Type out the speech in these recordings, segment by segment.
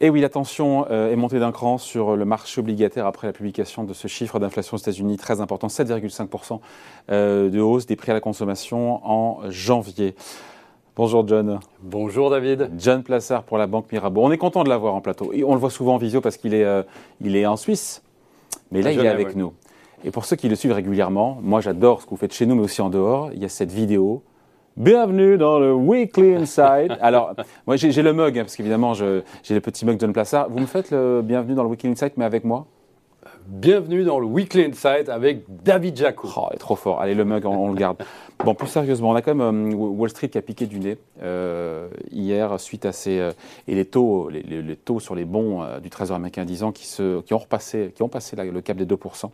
Et oui, la tension euh, est montée d'un cran sur le marché obligataire après la publication de ce chiffre d'inflation aux États-Unis très important, 7,5% euh, de hausse des prix à la consommation en janvier. Bonjour John. Bonjour David. John Plassard pour la Banque Mirabeau. On est content de l'avoir en plateau. Et on le voit souvent en visio parce qu'il est, euh, il est en Suisse. Mais là, il est avec nous. Et pour ceux qui le suivent régulièrement, moi j'adore ce que vous faites chez nous, mais aussi en dehors. Il y a cette vidéo Bienvenue dans le Weekly Insight. Alors, moi j'ai le mug, hein, parce qu'évidemment j'ai le petit mug John Plassard. Vous me faites le bienvenue dans le Weekly Insight, mais avec moi? Bienvenue dans le Weekly Insight avec David Jaco. Oh, est trop fort. Allez, le mug, on, le garde. Bon, plus sérieusement, on a quand même euh, Wall Street qui a piqué du nez euh, hier suite à ces euh, et les taux, les, taux sur les bons du Trésor américain 10 ans qui, se, qui ont repassé, qui ont passé le cap des 2%.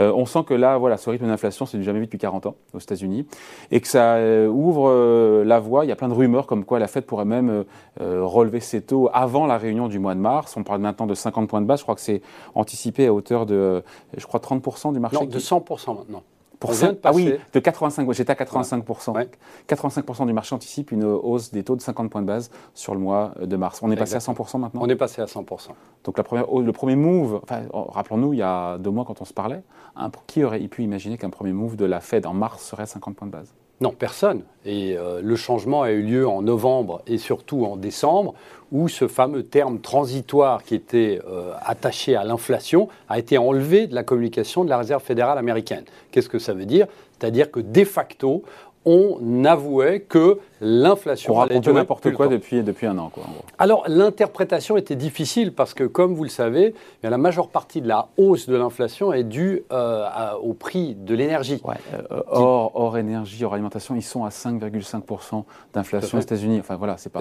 on sent que là, voilà, ce rythme d'inflation, c'est du jamais vu depuis 40 ans aux États-Unis et que ça ouvre la voie. Il y a plein de rumeurs comme quoi la Fed pourrait même relever ses taux avant la réunion du mois de mars. On parle maintenant de 50 points de base. Je crois que c'est anticipé à hauteur de, je crois, 30% du marché. Non, de 100% maintenant. Pour ah oui, de 85, j'étais à 85%. 85% du marché anticipe une hausse des taux de 50 points de base sur le mois de mars. On est passé à 100% maintenant On est passé à 100%. Donc la première, le premier move, enfin, rappelons-nous, il y a deux mois quand on se parlait, hein, qui aurait pu imaginer qu'un premier move de la Fed en mars serait 50 points de base? Non, personne. Et euh, le changement a eu lieu en novembre et surtout en décembre, où ce fameux terme transitoire qui était euh, attaché à l'inflation a été enlevé de la communication de la Réserve fédérale américaine. Qu'est-ce que ça veut dire? C'est-à-dire que de facto, on avouait que l'inflation allait durer n'importe quoi depuis, depuis un an. Quoi, Alors l'interprétation était difficile parce que, comme vous le savez, la majeure partie de la hausse de l'inflation est due euh, au prix de l'énergie. Ouais, euh, hors, énergie, hors alimentation, ils sont à 5,5% d'inflation aux États-Unis. Enfin voilà, c'est pas.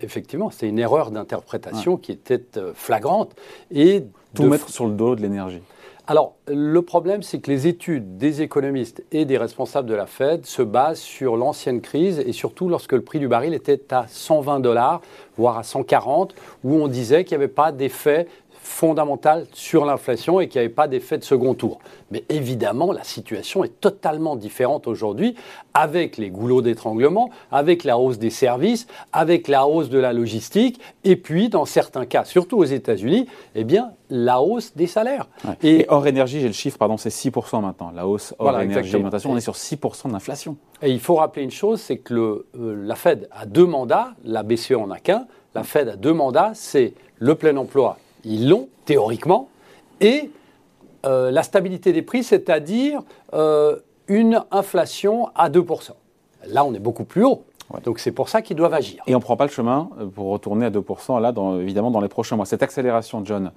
effectivement, c'est une erreur d'interprétation qui était euh, flagrante et tout mettre sur le dos de l'énergie. Alors, le problème, c'est que les études des économistes et des responsables de la Fed se basent sur l'ancienne crise et surtout lorsque le prix du baril était à 120 dollars, voire à 140, où on disait qu'il n'y avait pas d'effet fondamentale sur l'inflation et qu'il n'y avait pas d'effet de second tour. Mais évidemment, la situation est totalement différente aujourd'hui avec les goulots d'étranglement, avec la hausse des services, avec la hausse de la logistique et puis, dans certains cas, surtout aux États-Unis, eh bien, la hausse des salaires. Et, hors énergie, j'ai le chiffre, pardon, c'est 6% maintenant. La hausse hors énergie alimentation, on est sur 6% d'inflation. Et il faut rappeler une chose, c'est que le, euh, la Fed a deux mandats, la BCE en a qu'un. La Fed a deux mandats, c'est le plein emploi ils l'ont, théoriquement, et euh, la stabilité des prix, c'est-à-dire euh, une inflation à 2%. Là, on est beaucoup plus haut. Donc c'est pour ça qu'ils doivent agir. Et on ne prend pas le chemin euh, pour retourner à 2% là, évidemment, dans les prochains mois. Cette accélération, John,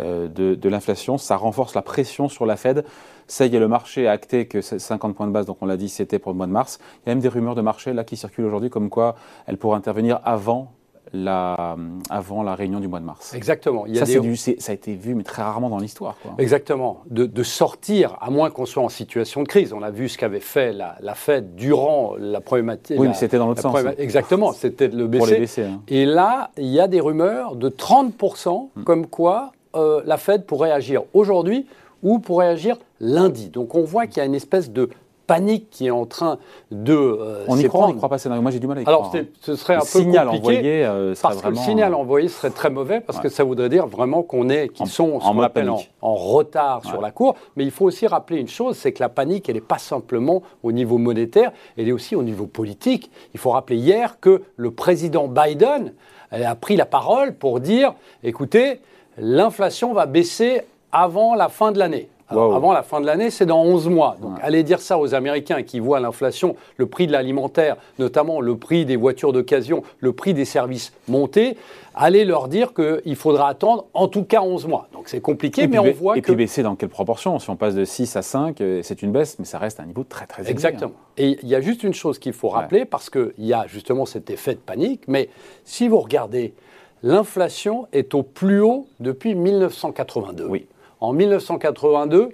de, de l'inflation, ça renforce la pression sur la Fed. Ça y est, le marché a acté que 50 points de base, donc on l'a dit, c'était pour le mois de mars. Il y a même des rumeurs de marché là qui circulent aujourd'hui comme quoi elle pourrait intervenir avant la, avant la réunion du mois de mars. Exactement. Il y a ça, du, ça a été vu, mais très rarement dans l'histoire. Exactement. De, sortir, à moins qu'on soit en situation de crise. On a vu ce qu'avait fait la, la, Fed durant la problématique. Oui, mais c'était dans l'autre sens. Exactement, c'était le baisser. Hein. Et là, il y a des rumeurs de 30% hmm. comme quoi euh, la Fed pourrait agir aujourd'hui ou pourrait agir lundi. Donc on voit qu'il y a une espèce de panique qui est en train de. Euh, on y croit, on n'y croit pas. Moi, j'ai du mal à y Alors, croire. Alors, ce serait un le peu signal envoyé euh, parce vraiment... que le signal envoyé serait très mauvais parce que ça voudrait dire vraiment qu'on est, qu'ils sont en, en, en, retard sur la cour. Mais il faut aussi rappeler une chose, c'est que la panique, elle n'est pas simplement au niveau monétaire, elle est aussi au niveau politique. Il faut rappeler hier que le président Biden a pris la parole pour dire, écoutez, l'inflation va baisser avant la fin de l'année avant la fin de l'année, c'est dans 11 mois. Donc allez dire ça aux Américains qui voient l'inflation, le prix de l'alimentaire, notamment le prix des voitures d'occasion, le prix des services monter. Allez leur dire qu'il faudra attendre en tout cas 11 mois. Donc c'est compliqué, mais on voit et que... Et puis baisser dans quelle proportion? Si on passe de 6 à 5, euh, c'est une baisse, mais ça reste à un niveau très très élevé. Hein. Exactement. Et il y a juste une chose qu'il faut rappeler, parce qu'il y a justement cet effet de panique, mais si vous regardez, l'inflation est au plus haut depuis 1982. Oui. En 1982,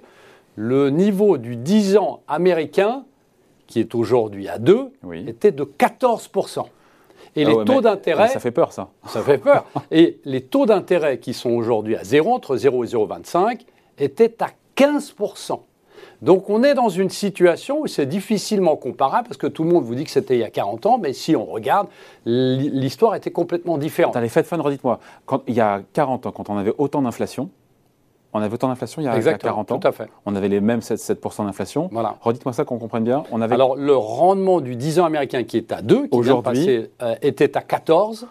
le niveau du 10 ans américain, qui est aujourd'hui à 2, était de 14%. Et ah les taux d'intérêt. Ça fait peur, ça. Ça fait peur. et les taux d'intérêt qui sont aujourd'hui à 0, entre 0 et 0,25, étaient à 15%. Donc on est dans une situation où c'est difficilement comparable parce que tout le monde vous dit que c'était il y a 40 ans, mais si on regarde, l'histoire était complètement différente. Les fêtes fun, redites-moi, il y a 40 ans, quand on avait autant d'inflation, on avait autant d'inflation il y a, 40 ans. Tout à fait. On avait les mêmes 7%, 7 d'inflation. Voilà. Redites-moi ça qu'on comprenne bien. On avait... Alors, le rendement du 10 ans américain qui est à 2, qui Aujourd'hui, euh, était à 14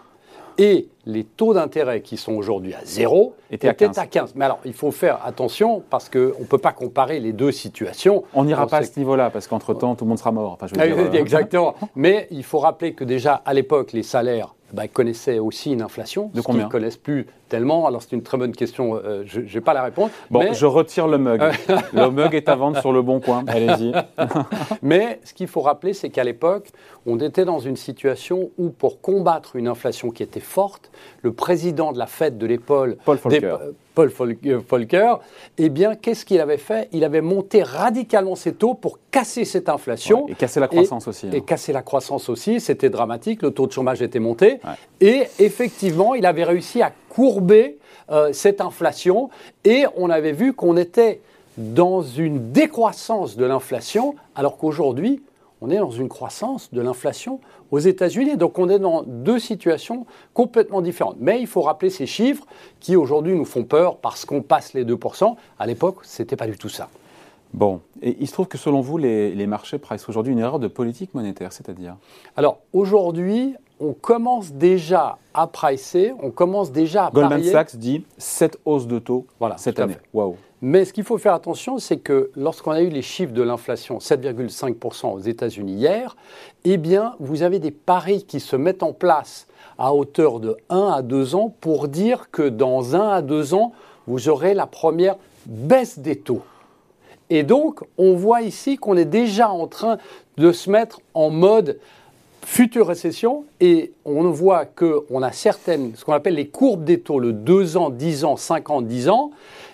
et les taux d'intérêt qui sont aujourd'hui à 0 étaient, à 15. Mais alors, il faut faire attention parce qu'on ne peut pas comparer les deux situations. On n'ira pas à ce niveau-là parce qu'entre-temps, tout le monde sera mort. Enfin, je veux ah, dire, Exactement. Mais il faut rappeler que déjà, à l'époque, les salaires bah, connaissaient aussi une inflation. De combien Ils ne connaissent plus tellement. Alors, c'est une très bonne question. Euh, je n'ai pas la réponse. Bon, je retire le mug. le mug est à vendre sur le bon coin. Allez-y. mais ce qu'il faut rappeler, c'est qu'à l'époque, on était dans une situation où, pour combattre une inflation qui était forte, le président de la fête de l'épaule, Paul Volcker, Paul Volcker eh bien, qu'est-ce qu'il avait fait? Il avait monté radicalement ses taux pour casser cette inflation. et casser la croissance aussi. Hein. Et casser la croissance aussi, c'était dramatique, le taux de chômage était monté. Et effectivement, il avait réussi à courber euh, cette inflation et on avait vu qu'on était dans une décroissance de l'inflation alors qu'aujourd'hui, on est dans une croissance de l'inflation aux États-Unis. Donc on est dans deux situations complètement différentes. Mais il faut rappeler ces chiffres qui aujourd'hui nous font peur parce qu'on passe les 2%. À l'époque, ce n'était pas du tout ça. Bon, et il se trouve que selon vous, les, marchés pricent aujourd'hui une erreur de politique monétaire, c'est-à-dire? Alors aujourd'hui, on commence déjà à pricer, on commence déjà à Goldman Sachs dit 7 hausses de taux voilà, cette année. Waouh mais ce qu'il faut faire attention, c'est que lorsqu'on a eu les chiffres de l'inflation, 7,5% aux États-Unis hier, eh bien, vous avez des paris qui se mettent en place à hauteur de 1 à 2 ans pour dire que dans 1 à 2 ans, vous aurez la première baisse des taux. Et donc, on voit ici qu'on est déjà en train de se mettre en mode future récession et on voit qu'on a certaines, ce qu'on appelle les courbes des taux, le 2 ans, 10 ans, 5 ans, 10 ans,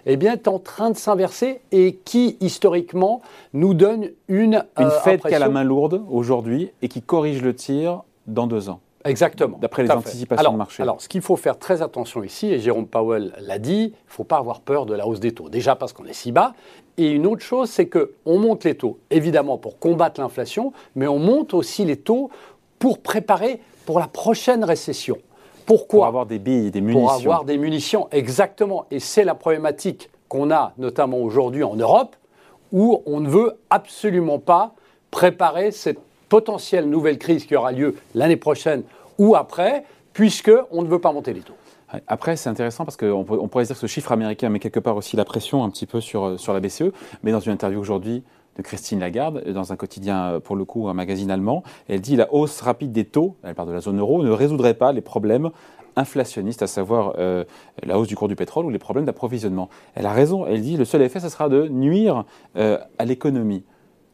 eh bien, est en train de s'inverser et qui, historiquement, nous donne une. Une euh, fête qui a la main lourde aujourd'hui et qui corrige le tir dans deux ans. Exactement. D'après les anticipations de marché. Alors, ce qu'il faut faire très attention ici, et Jérôme Powell l'a dit, il ne faut pas avoir peur de la hausse des taux. Déjà parce qu'on est si bas. Et une autre chose, c'est qu'on monte les taux, évidemment, pour combattre l'inflation, mais on monte aussi les taux pour préparer pour la prochaine récession. Pourquoi Pour avoir des billes, des munitions. Pour avoir des munitions, exactement. Et c'est la problématique qu'on a notamment aujourd'hui en Europe, où on ne veut absolument pas préparer cette potentielle nouvelle crise qui aura lieu l'année prochaine ou après, puisqu'on ne veut pas monter les taux. Après, c'est intéressant parce qu'on on pourrait dire que ce chiffre américain met quelque part aussi la pression un petit peu sur, sur la BCE. Mais dans une interview aujourd'hui de Christine Lagarde, dans un quotidien, pour le coup, un magazine allemand, elle dit la hausse rapide des taux, elle parle de la zone euro, ne résoudrait pas les problèmes inflationnistes, à savoir euh, la hausse du cours du pétrole ou les problèmes d'approvisionnement. Elle a raison, elle dit le seul effet, ce sera de nuire euh, à l'économie.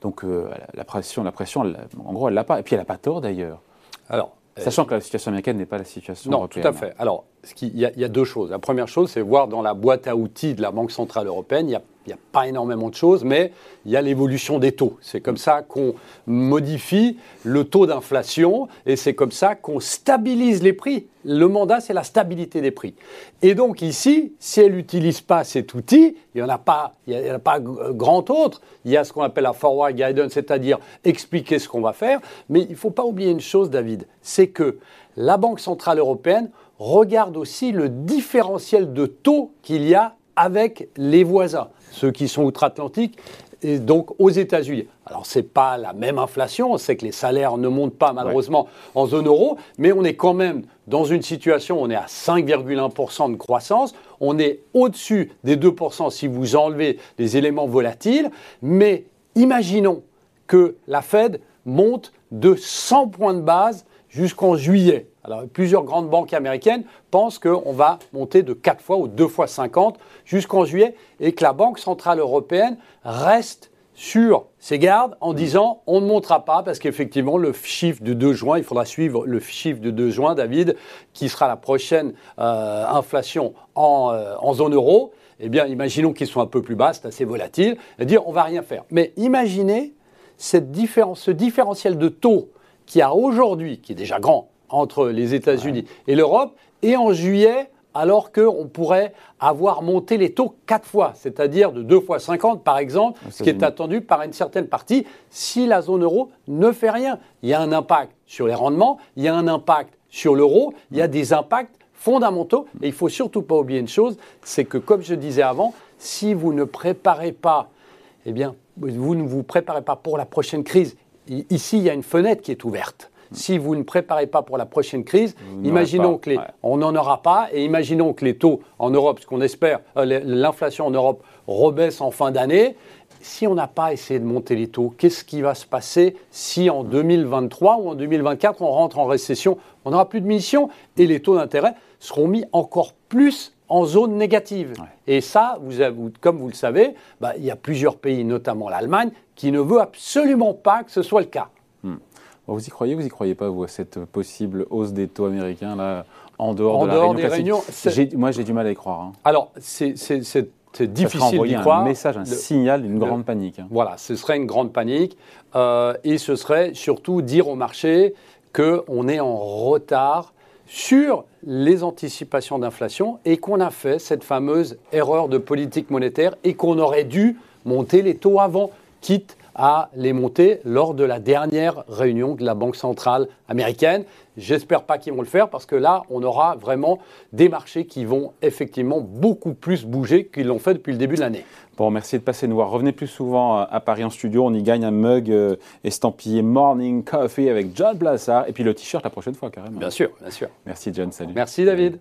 Donc euh, la pression, la pression en gros, elle l'a pas. Et puis elle n'a pas tort d'ailleurs. Alors, Sachant que la situation américaine n'est pas la situation non, tout à fait. Alors, il y, a deux choses. La première chose, c'est voir dans la boîte à outils de la Banque Centrale Européenne, il n'y a pas énormément de choses, mais il y a l'évolution des taux. C'est comme ça qu'on modifie le taux d'inflation et c'est comme ça qu'on stabilise les prix. Le mandat, c'est la stabilité des prix. Et donc ici, si elle n'utilise pas cet outil, il n'y en, a pas, il y a pas grand autre. Il y a ce qu'on appelle la forward guidance, c'est-à-dire expliquer ce qu'on va faire. Mais il ne faut pas oublier une chose, David, c'est que la Banque Centrale Européenne regarde aussi le différentiel de taux qu'il y a avec les voisins ceux qui sont outre-Atlantique, et donc aux États-Unis. Alors, ce n'est pas la même inflation, on sait que les salaires ne montent pas malheureusement en zone euro, mais on est quand même dans une situation, où on est à 5,1% de croissance, on est au-dessus des 2% si vous enlevez les éléments volatiles, mais imaginons que la Fed monte de 100 points de base jusqu'en juillet. Alors, plusieurs grandes banques américaines pensent qu'on va monter de 4 fois ou 2 fois 50 jusqu'en juillet et que la Banque Centrale Européenne reste sur ses gardes en disant on ne montera pas parce qu'effectivement le chiffre de 2 juin, il faudra suivre le chiffre de 2 juin, David, qui sera la prochaine euh, inflation euh, en, zone euro. Eh bien, imaginons qu'ils soient un peu plus bas, c'est assez volatile, et dire on va rien faire. Mais imaginez cette différence, ce différentiel de taux qui a aujourd'hui, qui est déjà grand, entre les États-Unis et l'Europe, et en juillet, alors qu'on pourrait avoir monté les taux quatre fois, c'est-à-dire de 2 fois 50 par exemple, ce qui est attendu par une certaine partie, si la zone euro ne fait rien. Il y a un impact sur les rendements, il y a un impact sur l'euro, il y a des impacts fondamentaux. Et il faut surtout pas oublier une chose, c'est que comme je disais avant, si vous ne préparez pas, eh bien, vous ne vous préparez pas pour la prochaine crise. Ici, il y a une fenêtre qui est ouverte. Si vous ne préparez pas pour la prochaine crise, imaginons que les, on n'en aura pas, et imaginons que les taux en Europe, ce qu'on espère, euh, l'inflation en Europe rebaisse en fin d'année. Si on n'a pas essayé de monter les taux, qu'est-ce qui va se passer si en 2023 ou en 2024 on rentre en récession? On n'aura plus de mission et les taux d'intérêt seront mis encore plus en zone négative. Et ça, vous comme vous le savez, bah, il y a plusieurs pays, notamment l'Allemagne, qui ne veut absolument pas que ce soit le cas. Hmm. Vous y croyez ou vous y croyez pas, vous, à cette possible hausse des taux américains là, en dehors, de la réunion des réunions Moi, j'ai du mal à y croire. Hein. Alors, c'est difficile d'y croire. un message, un signal d'une grande panique. Hein. Voilà, ce serait une grande panique. Euh, et ce serait surtout dire au marché qu'on est en retard sur les anticipations d'inflation et qu'on a fait cette fameuse erreur de politique monétaire et qu'on aurait dû monter les taux avant, quitte à les monter lors de la dernière réunion de la Banque centrale américaine. J'espère pas qu'ils vont le faire parce que là, on aura vraiment des marchés qui vont effectivement beaucoup plus bouger qu'ils l'ont fait depuis le début de l'année. Bon, merci de passer nous voir. Revenez plus souvent à Paris en studio. On y gagne un mug euh, estampillé Morning Coffee avec John Blassard et puis le t-shirt la prochaine fois, carrément. Bien sûr, bien sûr. Merci, John. Salut. Merci, David.